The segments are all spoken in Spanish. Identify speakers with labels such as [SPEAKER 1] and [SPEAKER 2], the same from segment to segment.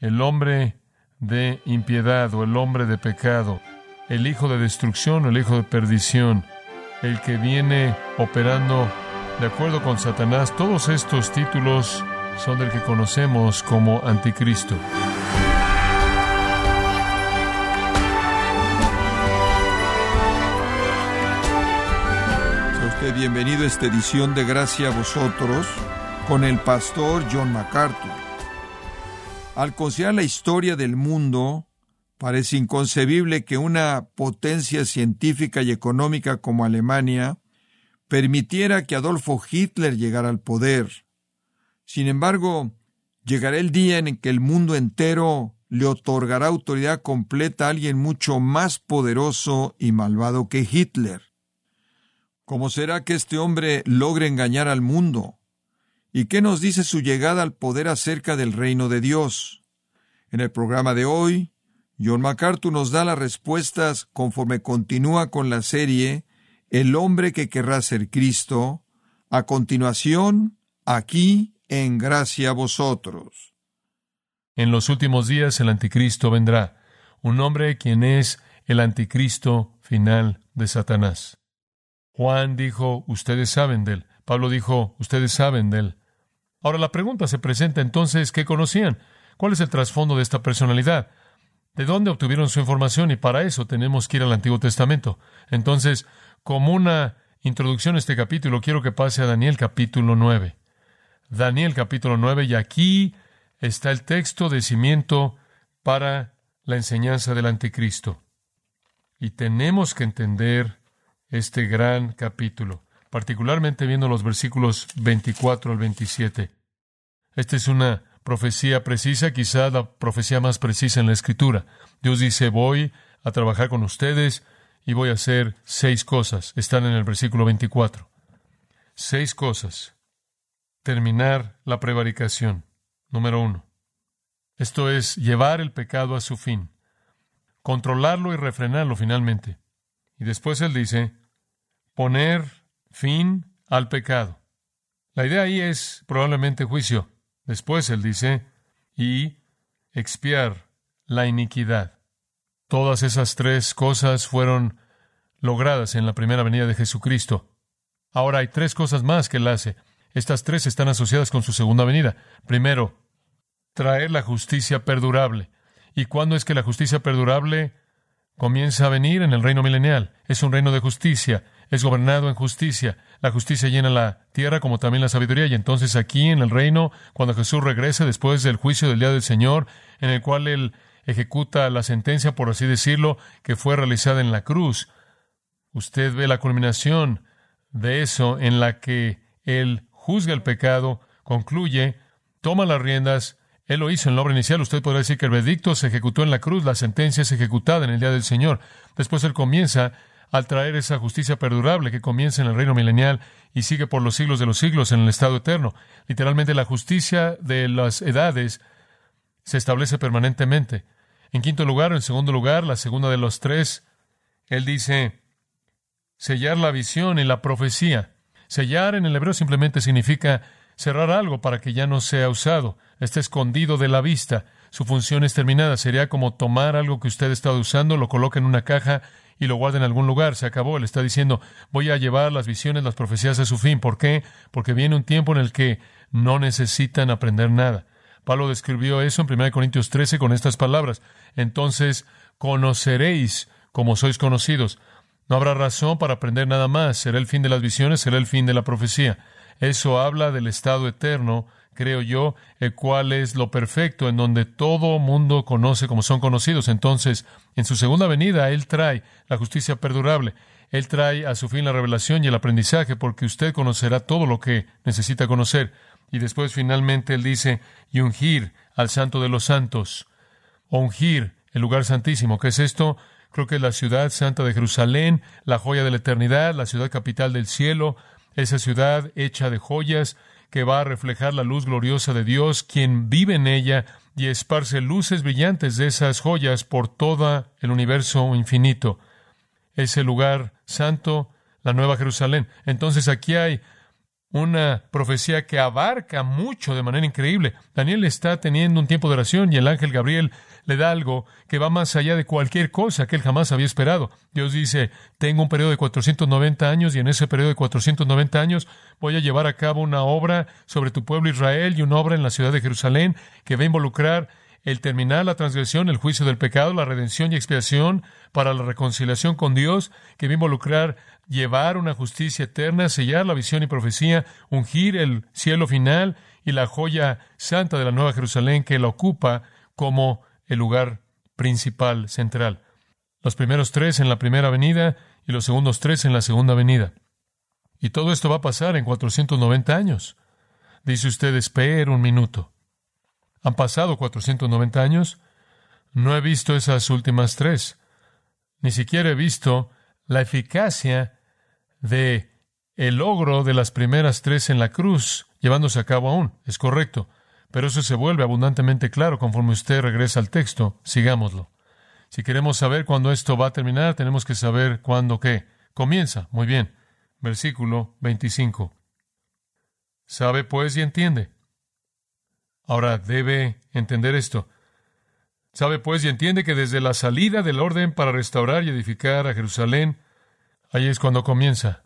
[SPEAKER 1] el hombre de impiedad o el hombre de pecado, el hijo de destrucción o el hijo de perdición, el que viene operando de acuerdo con Satanás, todos estos títulos son del que conocemos como anticristo.
[SPEAKER 2] Sea usted bienvenido a esta edición de Gracia a vosotros con el pastor John MacArthur. Al considerar la historia del mundo, parece inconcebible que una potencia científica y económica como Alemania permitiera que Adolfo Hitler llegara al poder. Sin embargo, llegará el día en que el mundo entero le otorgará autoridad completa a alguien mucho más poderoso y malvado que Hitler. ¿Cómo será que este hombre logre engañar al mundo? ¿Y qué nos dice su llegada al poder acerca del reino de Dios? En el programa de hoy, John MacArthur nos da las respuestas conforme continúa con la serie El hombre que querrá ser Cristo, a continuación, aquí en gracia a vosotros.
[SPEAKER 1] En los últimos días el anticristo vendrá, un hombre quien es el anticristo final de Satanás. Juan dijo, ustedes saben de él. Pablo dijo, ustedes saben de él. Ahora la pregunta se presenta entonces, ¿qué conocían? ¿Cuál es el trasfondo de esta personalidad? ¿De dónde obtuvieron su información? Y para eso tenemos que ir al Antiguo Testamento. Entonces, como una introducción a este capítulo, quiero que pase a Daniel capítulo 9. Daniel capítulo 9, y aquí está el texto de cimiento para la enseñanza del anticristo. Y tenemos que entender este gran capítulo particularmente viendo los versículos 24 al 27. Esta es una profecía precisa, quizá la profecía más precisa en la Escritura. Dios dice, voy a trabajar con ustedes y voy a hacer seis cosas. Están en el versículo 24. Seis cosas. Terminar la prevaricación. Número uno. Esto es llevar el pecado a su fin. Controlarlo y refrenarlo finalmente. Y después él dice, poner fin al pecado. La idea ahí es probablemente juicio. Después él dice, y expiar la iniquidad. Todas esas tres cosas fueron logradas en la primera venida de Jesucristo. Ahora hay tres cosas más que él hace. Estas tres están asociadas con su segunda venida. Primero, traer la justicia perdurable. ¿Y cuándo es que la justicia perdurable comienza a venir? En el reino milenial. Es un reino de justicia es gobernado en justicia. La justicia llena la tierra como también la sabiduría. Y entonces aquí en el reino, cuando Jesús regrese después del juicio del día del Señor, en el cual Él ejecuta la sentencia, por así decirlo, que fue realizada en la cruz, usted ve la culminación de eso en la que Él juzga el pecado, concluye, toma las riendas, él lo hizo en la obra inicial. Usted podrá decir que el veredicto se ejecutó en la cruz, la sentencia es ejecutada en el día del Señor. Después Él comienza al traer esa justicia perdurable que comienza en el reino milenial y sigue por los siglos de los siglos en el estado eterno. Literalmente la justicia de las edades se establece permanentemente. En quinto lugar, en segundo lugar, la segunda de los tres, él dice sellar la visión y la profecía. Sellar en el hebreo simplemente significa cerrar algo para que ya no sea usado. Está escondido de la vista. Su función es terminada. Sería como tomar algo que usted ha estado usando, lo coloca en una caja y lo guarda en algún lugar. Se acabó. Él está diciendo, voy a llevar las visiones, las profecías a su fin. ¿Por qué? Porque viene un tiempo en el que no necesitan aprender nada. Pablo describió eso en 1 Corintios 13 con estas palabras. Entonces conoceréis como sois conocidos. No habrá razón para aprender nada más. Será el fin de las visiones, será el fin de la profecía. Eso habla del estado eterno creo yo, el cual es lo perfecto, en donde todo mundo conoce como son conocidos. Entonces, en su segunda venida, Él trae la justicia perdurable. Él trae a su fin la revelación y el aprendizaje, porque usted conocerá todo lo que necesita conocer. Y después, finalmente, Él dice, y ungir al santo de los santos. Ungir el lugar santísimo. ¿Qué es esto? Creo que es la ciudad santa de Jerusalén, la joya de la eternidad, la ciudad capital del cielo, esa ciudad hecha de joyas, que va a reflejar la luz gloriosa de Dios, quien vive en ella y esparce luces brillantes de esas joyas por todo el universo infinito. Ese lugar santo, la Nueva Jerusalén. Entonces aquí hay una profecía que abarca mucho de manera increíble. Daniel está teniendo un tiempo de oración y el ángel Gabriel le da algo que va más allá de cualquier cosa que él jamás había esperado. Dios dice, tengo un periodo de 490 años y en ese periodo de 490 años voy a llevar a cabo una obra sobre tu pueblo Israel y una obra en la ciudad de Jerusalén que va a involucrar el terminar la transgresión, el juicio del pecado, la redención y expiación para la reconciliación con Dios, que va a involucrar llevar una justicia eterna, sellar la visión y profecía, ungir el cielo final y la joya santa de la Nueva Jerusalén que la ocupa como el lugar principal, central. Los primeros tres en la primera venida y los segundos tres en la segunda venida. Y todo esto va a pasar en 490 años. Dice usted, espera un minuto. Han pasado 490 años. No he visto esas últimas tres. Ni siquiera he visto la eficacia de el logro de las primeras tres en la cruz llevándose a cabo aún. Es correcto. Pero eso se vuelve abundantemente claro conforme usted regresa al texto. Sigámoslo. Si queremos saber cuándo esto va a terminar, tenemos que saber cuándo qué. Comienza. Muy bien. Versículo 25. Sabe pues y entiende. Ahora debe entender esto. Sabe pues y entiende que desde la salida del orden para restaurar y edificar a Jerusalén, ahí es cuando comienza.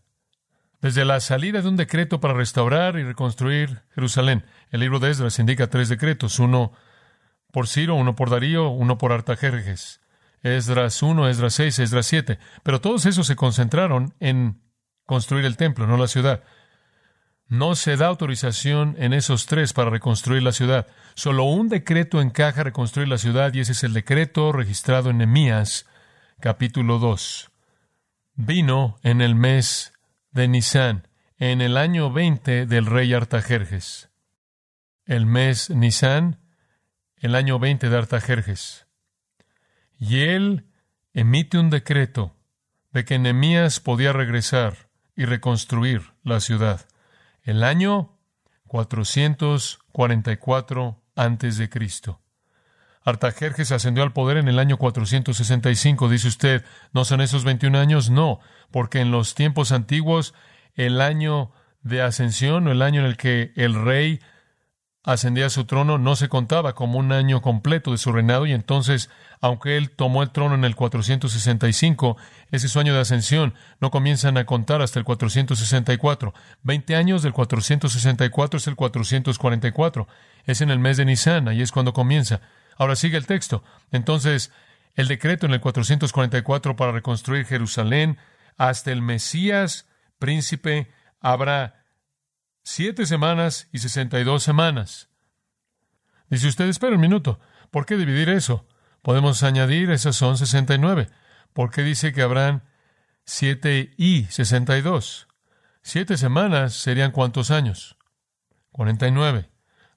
[SPEAKER 1] Desde la salida de un decreto para restaurar y reconstruir Jerusalén. El libro de Esdras indica tres decretos, uno por Ciro, uno por Darío, uno por Artajerjes. Esdras 1, Esdras 6, Esdras 7. Pero todos esos se concentraron en construir el templo, no la ciudad. No se da autorización en esos tres para reconstruir la ciudad. Solo un decreto encaja reconstruir la ciudad y ese es el decreto registrado en Nemías, capítulo 2. Vino en el mes de Nisan, en el año 20 del rey Artajerjes. El mes Nisan, el año 20 de Artajerjes. Y él emite un decreto de que Nemías podía regresar y reconstruir la ciudad el año 444 antes de Cristo. Artajerjes ascendió al poder en el año 465. Dice usted, ¿no son esos 21 años? No, porque en los tiempos antiguos el año de ascensión o el año en el que el rey ascendía a su trono no se contaba como un año completo de su reinado y entonces, aunque él tomó el trono en el 465, ese es año de ascensión, no comienzan a contar hasta el 464. Veinte años del 464 es el 444. Es en el mes de Nisan, ahí es cuando comienza. Ahora sigue el texto. Entonces, el decreto en el 444 para reconstruir Jerusalén hasta el Mesías, príncipe, habrá siete semanas y sesenta y dos semanas. Dice usted, espera un minuto, ¿por qué dividir eso? Podemos añadir, esas son sesenta y nueve. ¿Por qué dice que habrán siete y sesenta y dos? Siete semanas serían cuántos años? Cuarenta y nueve.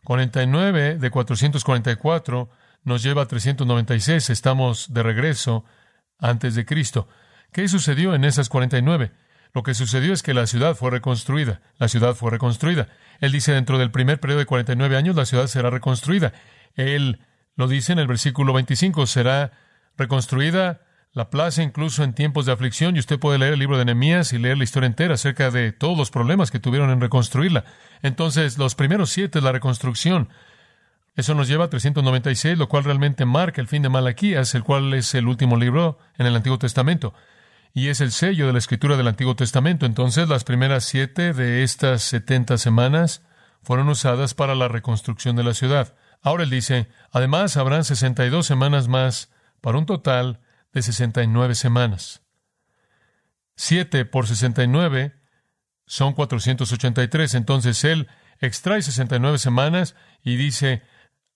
[SPEAKER 1] Cuarenta y nueve de cuatrocientos cuarenta y cuatro nos lleva a trescientos noventa y seis. Estamos de regreso antes de Cristo. ¿Qué sucedió en esas cuarenta y nueve? Lo que sucedió es que la ciudad fue reconstruida. La ciudad fue reconstruida. Él dice, dentro del primer periodo de 49 años, la ciudad será reconstruida. Él lo dice en el versículo 25, será reconstruida la plaza incluso en tiempos de aflicción. Y usted puede leer el libro de Nehemías y leer la historia entera acerca de todos los problemas que tuvieron en reconstruirla. Entonces, los primeros siete es la reconstrucción. Eso nos lleva a 396, lo cual realmente marca el fin de Malaquías, el cual es el último libro en el Antiguo Testamento y es el sello de la escritura del Antiguo Testamento. Entonces, las primeras siete de estas setenta semanas fueron usadas para la reconstrucción de la ciudad. Ahora él dice, además habrán sesenta y dos semanas más, para un total de sesenta y nueve semanas. Siete por sesenta y nueve son cuatrocientos ochenta y tres. Entonces él extrae sesenta y nueve semanas y dice,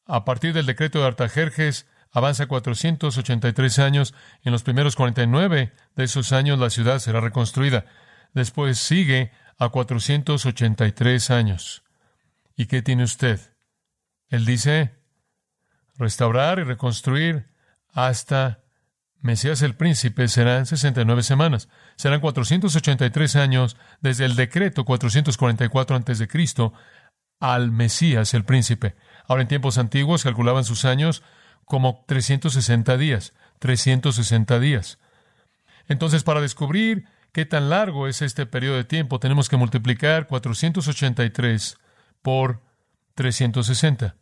[SPEAKER 1] a partir del decreto de Artajerjes, avanza 483 años. En los primeros 49 de esos años la ciudad será reconstruida. Después sigue a 483 años. ¿Y qué tiene usted? Él dice, restaurar y reconstruir hasta Mesías el Príncipe serán 69 semanas. Serán 483 años desde el decreto 444 a.C. al Mesías el Príncipe. Ahora en tiempos antiguos calculaban sus años como 360 días, 360 días. Entonces, para descubrir ¿Qué tan largo es este periodo de tiempo? Tenemos que multiplicar 483 por 360.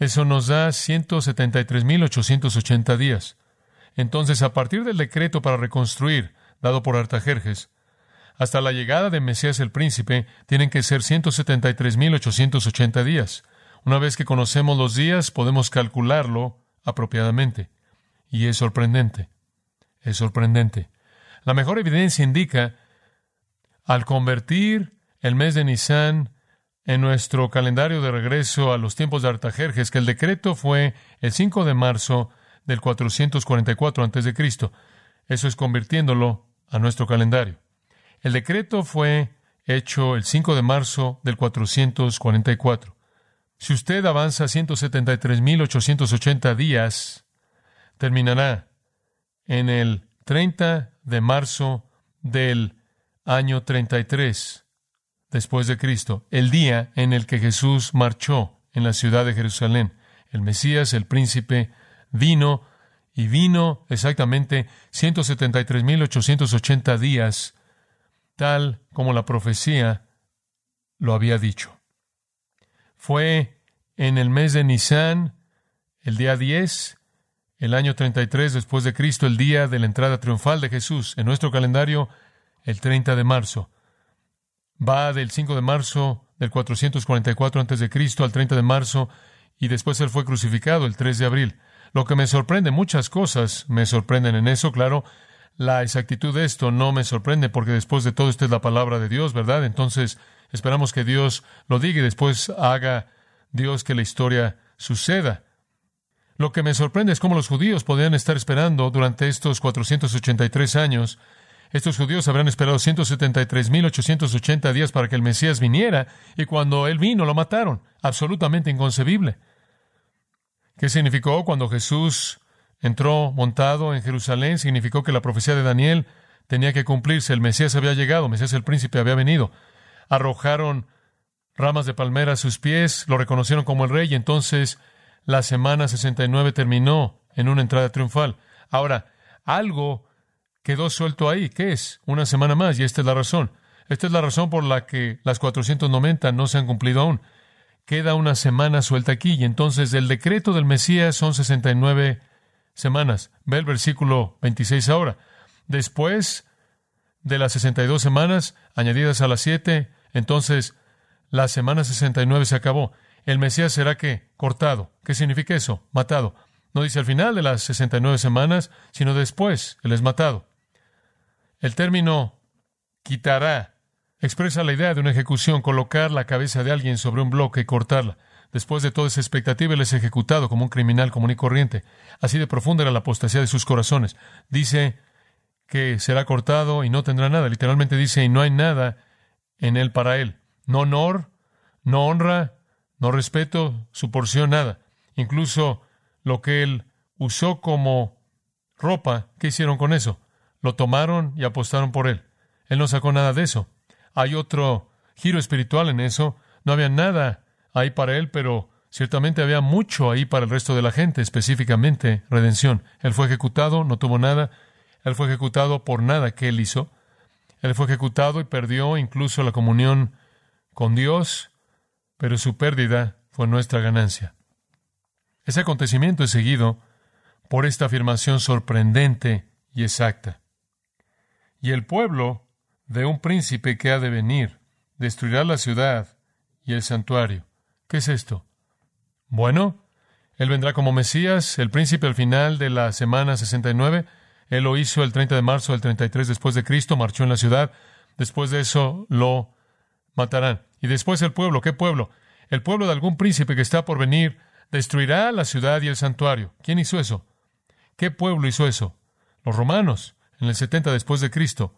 [SPEAKER 1] Eso nos da 173.880 días. Entonces, a partir del decreto para reconstruir, dado por Artajerjes, hasta la llegada de Mesías el Príncipe, tienen que ser 173.880 días. Una vez que conocemos los días, podemos calcularlo apropiadamente. Y es sorprendente. Es sorprendente. La mejor evidencia indica, al convertir el mes de Nisan en nuestro calendario de regreso a los tiempos de Artajerjes, que el decreto fue el 5 de marzo del 444 a.C. Eso es convirtiéndolo a nuestro calendario. El decreto fue hecho el 5 de marzo del 444. Si usted avanza 173.880 días, terminará en el 30 de marzo del año 33 después de Cristo, el día en el que Jesús marchó en la ciudad de Jerusalén. El Mesías, el príncipe, vino y vino exactamente 173.880 días, tal como la profecía lo había dicho. Fue en el mes de Nisan, el día 10, el año 33 después de Cristo, el día de la entrada triunfal de Jesús. En nuestro calendario, el 30 de marzo. Va del 5 de marzo del 444 a.C. al 30 de marzo y después él fue crucificado el 3 de abril. Lo que me sorprende, muchas cosas me sorprenden en eso, claro. La exactitud de esto no me sorprende porque después de todo esta es la palabra de Dios, ¿verdad? Entonces esperamos que Dios lo diga y después haga Dios que la historia suceda. Lo que me sorprende es cómo los judíos podían estar esperando durante estos 483 años estos judíos habrán esperado 173.880 días para que el Mesías viniera, y cuando él vino lo mataron. Absolutamente inconcebible. ¿Qué significó cuando Jesús entró montado en Jerusalén? Significó que la profecía de Daniel tenía que cumplirse. El Mesías había llegado, Mesías el príncipe había venido. Arrojaron ramas de palmera a sus pies, lo reconocieron como el rey, y entonces la semana 69 terminó en una entrada triunfal. Ahora, algo quedó suelto ahí. ¿Qué es? Una semana más, y esta es la razón. Esta es la razón por la que las 490 no se han cumplido aún. Queda una semana suelta aquí, y entonces el decreto del Mesías son 69 semanas. Ve el versículo 26 ahora. Después de las 62 semanas, añadidas a las 7, entonces la semana 69 se acabó. El Mesías será que cortado. ¿Qué significa eso? Matado. No dice al final de las 69 semanas, sino después, Él es matado. El término quitará expresa la idea de una ejecución, colocar la cabeza de alguien sobre un bloque y cortarla. Después de toda esa expectativa, él es ejecutado como un criminal común y corriente. Así de profunda era la apostasía de sus corazones. Dice que será cortado y no tendrá nada. Literalmente dice, y no hay nada en él para él. No honor, no honra, no respeto, su porción, nada. Incluso lo que él usó como ropa, ¿qué hicieron con eso? Lo tomaron y apostaron por él. Él no sacó nada de eso. Hay otro giro espiritual en eso. No había nada ahí para él, pero ciertamente había mucho ahí para el resto de la gente, específicamente redención. Él fue ejecutado, no tuvo nada. Él fue ejecutado por nada que él hizo. Él fue ejecutado y perdió incluso la comunión con Dios, pero su pérdida fue nuestra ganancia. Ese acontecimiento es seguido por esta afirmación sorprendente y exacta. Y el pueblo de un príncipe que ha de venir destruirá la ciudad y el santuario. ¿Qué es esto? Bueno, él vendrá como Mesías, el príncipe al final de la semana 69. Él lo hizo el 30 de marzo del 33 después de Cristo, marchó en la ciudad. Después de eso lo matarán. Y después el pueblo, ¿qué pueblo? El pueblo de algún príncipe que está por venir destruirá la ciudad y el santuario. ¿Quién hizo eso? ¿Qué pueblo hizo eso? Los romanos en el 70 después de Cristo.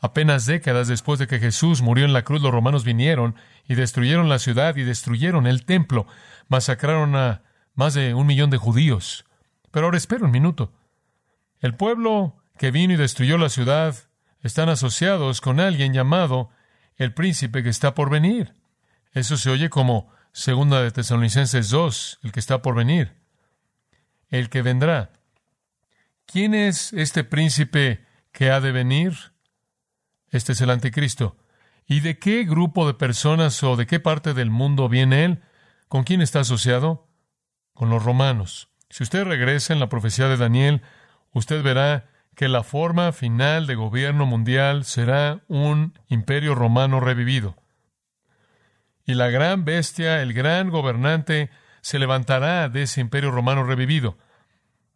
[SPEAKER 1] Apenas décadas después de que Jesús murió en la cruz, los romanos vinieron y destruyeron la ciudad y destruyeron el templo, masacraron a más de un millón de judíos. Pero ahora espera un minuto. El pueblo que vino y destruyó la ciudad están asociados con alguien llamado el príncipe que está por venir. Eso se oye como segunda de Tesalonicenses 2, el que está por venir, el que vendrá. ¿Quién es este príncipe que ha de venir? Este es el anticristo. ¿Y de qué grupo de personas o de qué parte del mundo viene él? ¿Con quién está asociado? Con los romanos. Si usted regresa en la profecía de Daniel, usted verá que la forma final de gobierno mundial será un imperio romano revivido. Y la gran bestia, el gran gobernante, se levantará de ese imperio romano revivido,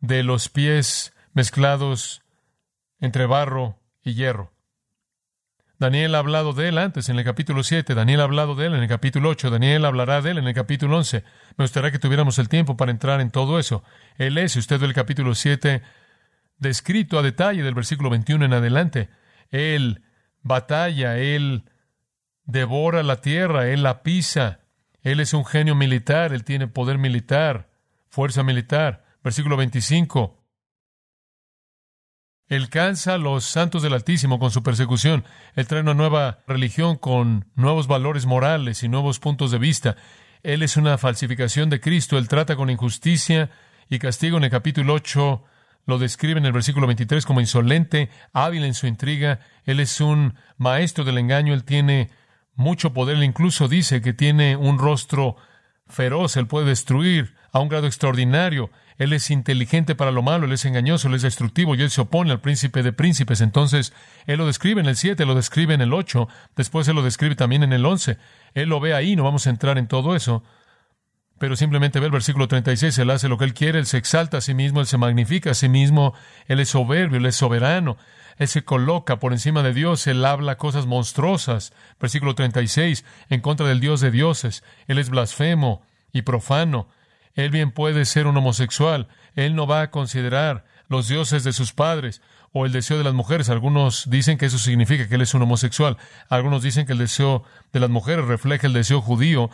[SPEAKER 1] de los pies mezclados entre barro y hierro. Daniel ha hablado de él antes en el capítulo 7, Daniel ha hablado de él en el capítulo 8, Daniel hablará de él en el capítulo 11. Me gustaría que tuviéramos el tiempo para entrar en todo eso. Él es, si usted ve el capítulo 7, descrito a detalle del versículo 21 en adelante. Él batalla, él devora la tierra, él la pisa. Él es un genio militar, él tiene poder militar, fuerza militar. Versículo 25. Él cansa a los santos del Altísimo con su persecución. Él trae una nueva religión con nuevos valores morales y nuevos puntos de vista. Él es una falsificación de Cristo. Él trata con injusticia y castigo. En el capítulo 8 lo describe en el versículo 23 como insolente, hábil en su intriga. Él es un maestro del engaño. Él tiene mucho poder. Él incluso dice que tiene un rostro feroz. Él puede destruir a un grado extraordinario. Él es inteligente para lo malo, Él es engañoso, Él es destructivo y Él se opone al príncipe de príncipes. Entonces, Él lo describe en el 7, lo describe en el 8, después Él lo describe también en el 11. Él lo ve ahí, no vamos a entrar en todo eso. Pero simplemente ve el versículo 36, Él hace lo que Él quiere, Él se exalta a sí mismo, Él se magnifica a sí mismo, Él es soberbio, Él es soberano, Él se coloca por encima de Dios, Él habla cosas monstruosas. Versículo 36, en contra del Dios de dioses, Él es blasfemo y profano. Él bien puede ser un homosexual. Él no va a considerar los dioses de sus padres o el deseo de las mujeres. Algunos dicen que eso significa que él es un homosexual. Algunos dicen que el deseo de las mujeres refleja el deseo judío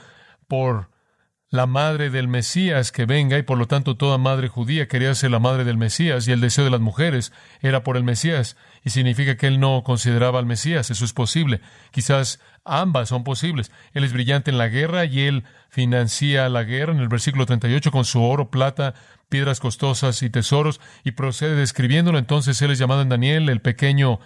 [SPEAKER 1] por la madre del Mesías que venga y por lo tanto toda madre judía quería ser la madre del Mesías y el deseo de las mujeres era por el Mesías y significa que él no consideraba al Mesías. Eso es posible. Quizás ambas son posibles. Él es brillante en la guerra y él financia la guerra en el versículo 38 con su oro, plata, piedras costosas y tesoros y procede describiéndolo. Entonces él es llamado en Daniel el pequeño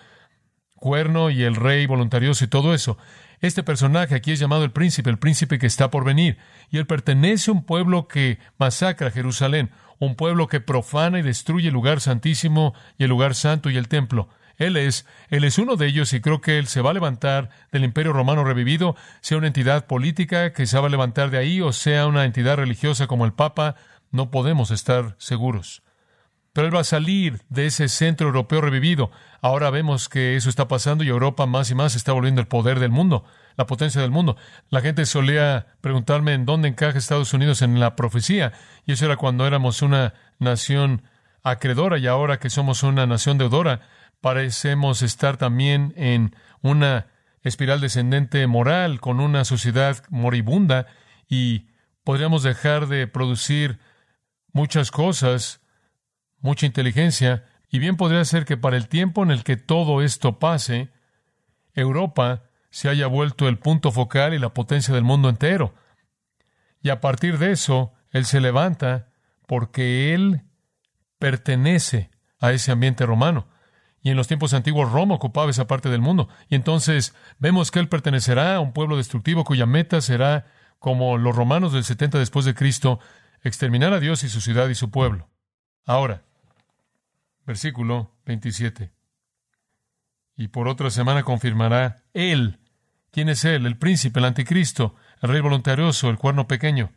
[SPEAKER 1] cuerno y el rey voluntarioso y todo eso. Este personaje aquí es llamado el príncipe, el príncipe que está por venir, y él pertenece a un pueblo que masacra Jerusalén, un pueblo que profana y destruye el lugar santísimo y el lugar santo y el templo. Él es, él es uno de ellos y creo que él se va a levantar del imperio romano revivido, sea una entidad política que se va a levantar de ahí o sea una entidad religiosa como el Papa, no podemos estar seguros. Pero él va a salir de ese centro europeo revivido. Ahora vemos que eso está pasando y Europa más y más está volviendo el poder del mundo, la potencia del mundo. La gente solía preguntarme en dónde encaja Estados Unidos en la profecía, y eso era cuando éramos una nación acreedora y ahora que somos una nación deudora, parecemos estar también en una espiral descendente moral con una sociedad moribunda y podríamos dejar de producir muchas cosas mucha inteligencia, y bien podría ser que para el tiempo en el que todo esto pase, Europa se haya vuelto el punto focal y la potencia del mundo entero. Y a partir de eso, Él se levanta porque Él pertenece a ese ambiente romano. Y en los tiempos antiguos Roma ocupaba esa parte del mundo. Y entonces vemos que Él pertenecerá a un pueblo destructivo cuya meta será, como los romanos del 70 después de Cristo, exterminar a Dios y su ciudad y su pueblo. Ahora, Versículo 27. Y por otra semana confirmará Él. ¿Quién es Él? El príncipe, el anticristo, el rey voluntarioso, el cuerno pequeño.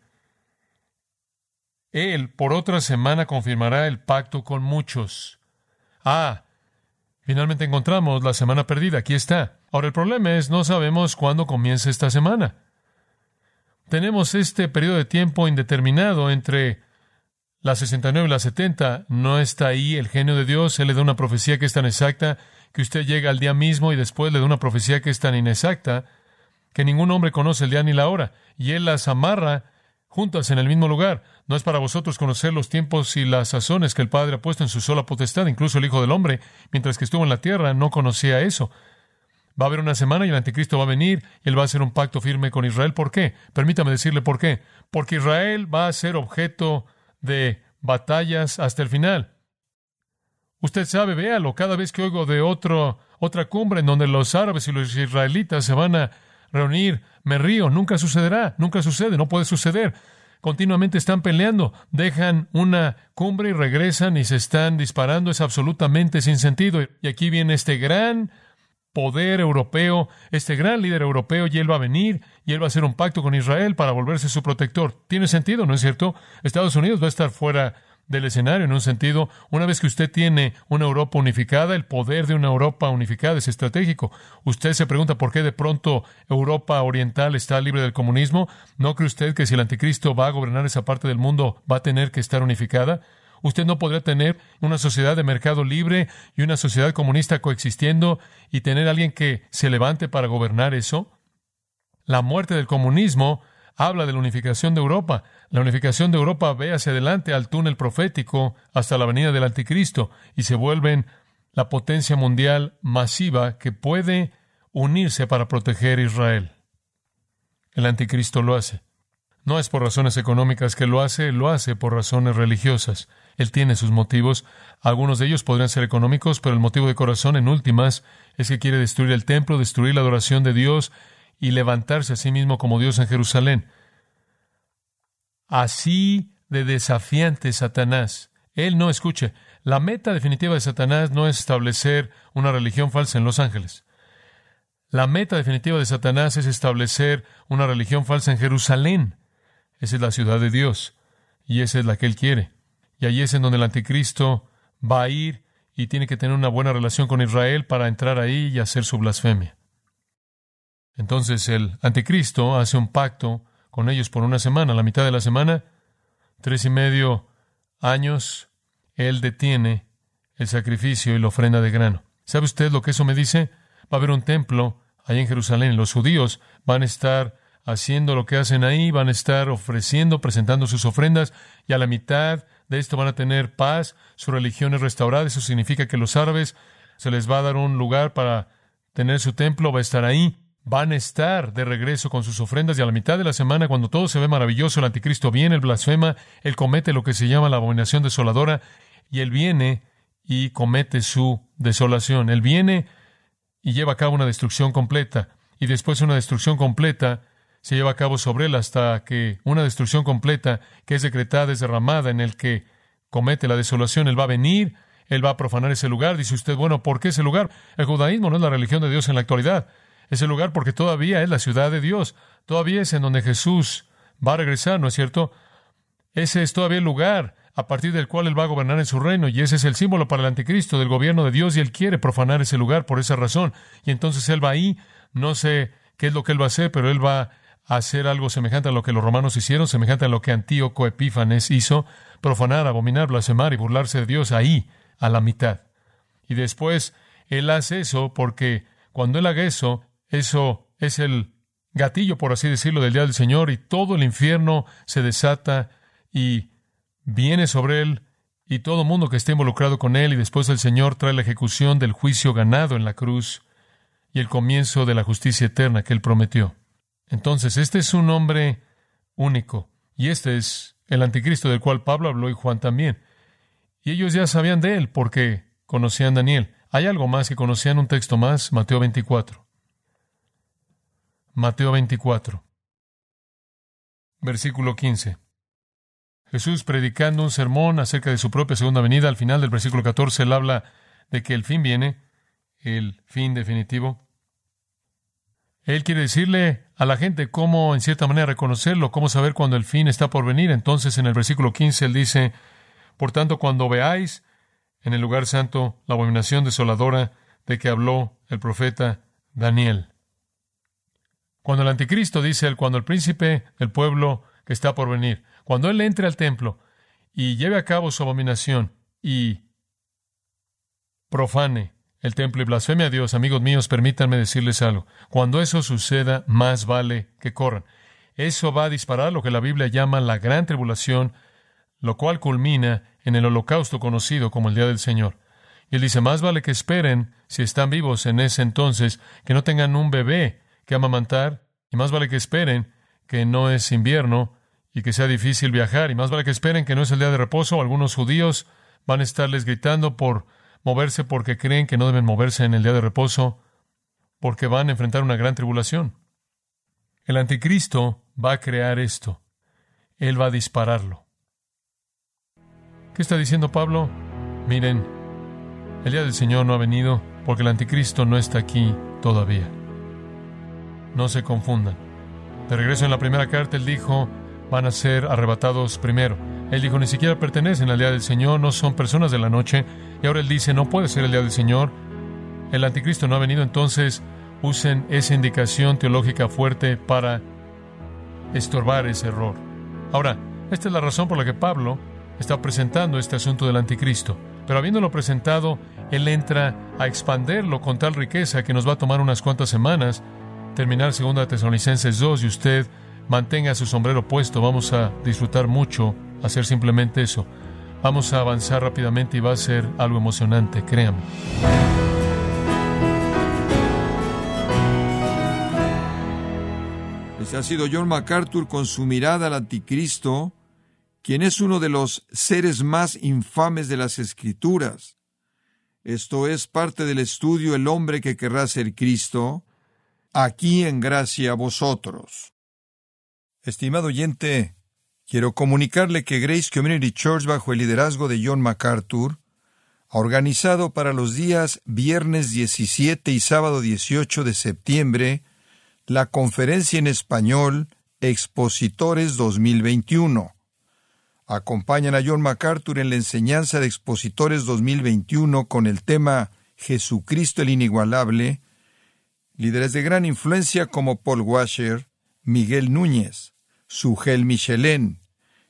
[SPEAKER 1] Él por otra semana confirmará el pacto con muchos. Ah, finalmente encontramos la semana perdida. Aquí está. Ahora el problema es no sabemos cuándo comienza esta semana. Tenemos este periodo de tiempo indeterminado entre la 69 y la 70, no está ahí el genio de Dios. Él le da una profecía que es tan exacta que usted llega al día mismo y después le da una profecía que es tan inexacta que ningún hombre conoce el día ni la hora. Y Él las amarra juntas en el mismo lugar. No es para vosotros conocer los tiempos y las sazones que el Padre ha puesto en su sola potestad. Incluso el Hijo del Hombre, mientras que estuvo en la tierra, no conocía eso. Va a haber una semana y el anticristo va a venir y él va a hacer un pacto firme con Israel. ¿Por qué? Permítame decirle por qué. Porque Israel va a ser objeto de batallas hasta el final. Usted sabe, véalo, cada vez que oigo de otro, otra cumbre en donde los árabes y los israelitas se van a reunir. Me río, nunca sucederá, nunca sucede, no puede suceder. Continuamente están peleando, dejan una cumbre y regresan y se están disparando. Es absolutamente sin sentido. Y aquí viene este gran poder europeo, este gran líder europeo, y él va a venir y él va a hacer un pacto con Israel para volverse su protector. Tiene sentido, ¿no es cierto? Estados Unidos va a estar fuera del escenario en un sentido. Una vez que usted tiene una Europa unificada, el poder de una Europa unificada es estratégico. Usted se pregunta por qué de pronto Europa Oriental está libre del comunismo. ¿No cree usted que si el anticristo va a gobernar esa parte del mundo va a tener que estar unificada? Usted no podría tener una sociedad de mercado libre y una sociedad comunista coexistiendo y tener alguien que se levante para gobernar eso. La muerte del comunismo habla de la unificación de Europa. La unificación de Europa ve hacia adelante al túnel profético hasta la venida del anticristo y se vuelven la potencia mundial masiva que puede unirse para proteger a Israel. El anticristo lo hace. No es por razones económicas que lo hace, lo hace por razones religiosas. Él tiene sus motivos. Algunos de ellos podrían ser económicos, pero el motivo de corazón, en últimas, es que quiere destruir el templo, destruir la adoración de Dios y levantarse a sí mismo como Dios en Jerusalén. Así de desafiante Satanás. Él no escuche. La meta definitiva de Satanás no es establecer una religión falsa en Los Ángeles. La meta definitiva de Satanás es establecer una religión falsa en Jerusalén. Esa es la ciudad de Dios y esa es la que él quiere. Y allí es en donde el anticristo va a ir y tiene que tener una buena relación con Israel para entrar ahí y hacer su blasfemia. Entonces el anticristo hace un pacto con ellos por una semana, la mitad de la semana, tres y medio años, él detiene el sacrificio y la ofrenda de grano. ¿Sabe usted lo que eso me dice? Va a haber un templo ahí en Jerusalén. Los judíos van a estar haciendo lo que hacen ahí, van a estar ofreciendo, presentando sus ofrendas, y a la mitad de esto van a tener paz, su religión es restaurada. Eso significa que los árabes se les va a dar un lugar para tener su templo, va a estar ahí van a estar de regreso con sus ofrendas y a la mitad de la semana, cuando todo se ve maravilloso, el anticristo viene, el blasfema, él comete lo que se llama la abominación desoladora y él viene y comete su desolación. Él viene y lleva a cabo una destrucción completa y después una destrucción completa se lleva a cabo sobre él hasta que una destrucción completa que es decretada, es derramada en el que comete la desolación, él va a venir, él va a profanar ese lugar. Dice usted, bueno, ¿por qué ese lugar? El judaísmo no es la religión de Dios en la actualidad ese lugar porque todavía es la ciudad de Dios, todavía es en donde Jesús va a regresar, ¿no es cierto? Ese es todavía el lugar a partir del cual Él va a gobernar en su reino, y ese es el símbolo para el anticristo del gobierno de Dios, y Él quiere profanar ese lugar por esa razón. Y entonces Él va ahí, no sé qué es lo que Él va a hacer, pero Él va hacer algo semejante a lo que los romanos hicieron, semejante a lo que Antíoco Epífanes hizo, profanar, abominar, blasfemar y burlarse de Dios ahí, a la mitad. Y después Él hace eso porque cuando Él haga eso, eso es el gatillo, por así decirlo, del día del Señor y todo el infierno se desata y viene sobre él y todo mundo que esté involucrado con él y después el Señor trae la ejecución del juicio ganado en la cruz y el comienzo de la justicia eterna que él prometió. Entonces, este es un hombre único y este es el anticristo del cual Pablo habló y Juan también. Y ellos ya sabían de él porque conocían a Daniel. Hay algo más que conocían un texto más, Mateo 24. Mateo 24, versículo 15. Jesús predicando un sermón acerca de su propia segunda venida, al final del versículo 14, él habla de que el fin viene, el fin definitivo. Él quiere decirle a la gente cómo, en cierta manera, reconocerlo, cómo saber cuándo el fin está por venir. Entonces, en el versículo 15, él dice, Por tanto, cuando veáis en el lugar santo la abominación desoladora de que habló el profeta Daniel. Cuando el anticristo dice él, cuando el príncipe del pueblo que está por venir, cuando él entre al templo y lleve a cabo su abominación y profane el templo y blasfeme a Dios, amigos míos, permítanme decirles algo. Cuando eso suceda, más vale que corran. Eso va a disparar lo que la Biblia llama la gran tribulación, lo cual culmina en el holocausto conocido como el día del Señor. Y él dice, más vale que esperen, si están vivos en ese entonces, que no tengan un bebé que amamantar, y más vale que esperen que no es invierno y que sea difícil viajar, y más vale que esperen que no es el día de reposo. Algunos judíos van a estarles gritando por moverse porque creen que no deben moverse en el día de reposo, porque van a enfrentar una gran tribulación. El anticristo va a crear esto. Él va a dispararlo. ¿Qué está diciendo Pablo? Miren, el día del Señor no ha venido porque el anticristo no está aquí todavía. No se confundan. De regreso en la primera carta, él dijo, van a ser arrebatados primero. Él dijo, ni siquiera pertenecen al día del Señor, no son personas de la noche. Y ahora él dice, no puede ser el día del Señor. El anticristo no ha venido, entonces usen esa indicación teológica fuerte para estorbar ese error. Ahora, esta es la razón por la que Pablo está presentando este asunto del anticristo. Pero habiéndolo presentado, él entra a expanderlo con tal riqueza que nos va a tomar unas cuantas semanas terminar 2 Tesalonicenses 2 y usted mantenga su sombrero puesto. Vamos a disfrutar mucho hacer simplemente eso. Vamos a avanzar rápidamente y va a ser algo emocionante, créanme.
[SPEAKER 2] Ese ha sido John MacArthur con su mirada al anticristo, quien es uno de los seres más infames de las escrituras. Esto es parte del estudio El hombre que querrá ser Cristo, aquí en gracia a vosotros. Estimado oyente, quiero comunicarle que Grace Community Church, bajo el liderazgo de John MacArthur, ha organizado para los días viernes 17 y sábado 18 de septiembre la conferencia en español Expositores 2021. Acompañan a John MacArthur en la enseñanza de Expositores 2021 con el tema Jesucristo el Inigualable, líderes de gran influencia como Paul Washer, Miguel Núñez, Sugel Michelén,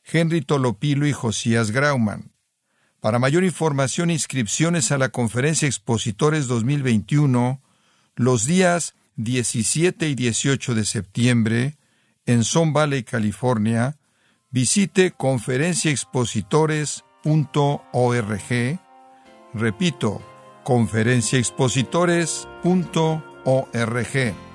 [SPEAKER 2] Henry Tolopilo y Josías Grauman. Para mayor información e inscripciones a la Conferencia Expositores 2021, los días 17 y 18 de septiembre, en Son Valley, California, visite conferenciaexpositores.org. Repito, conferenciaexpositores.org org.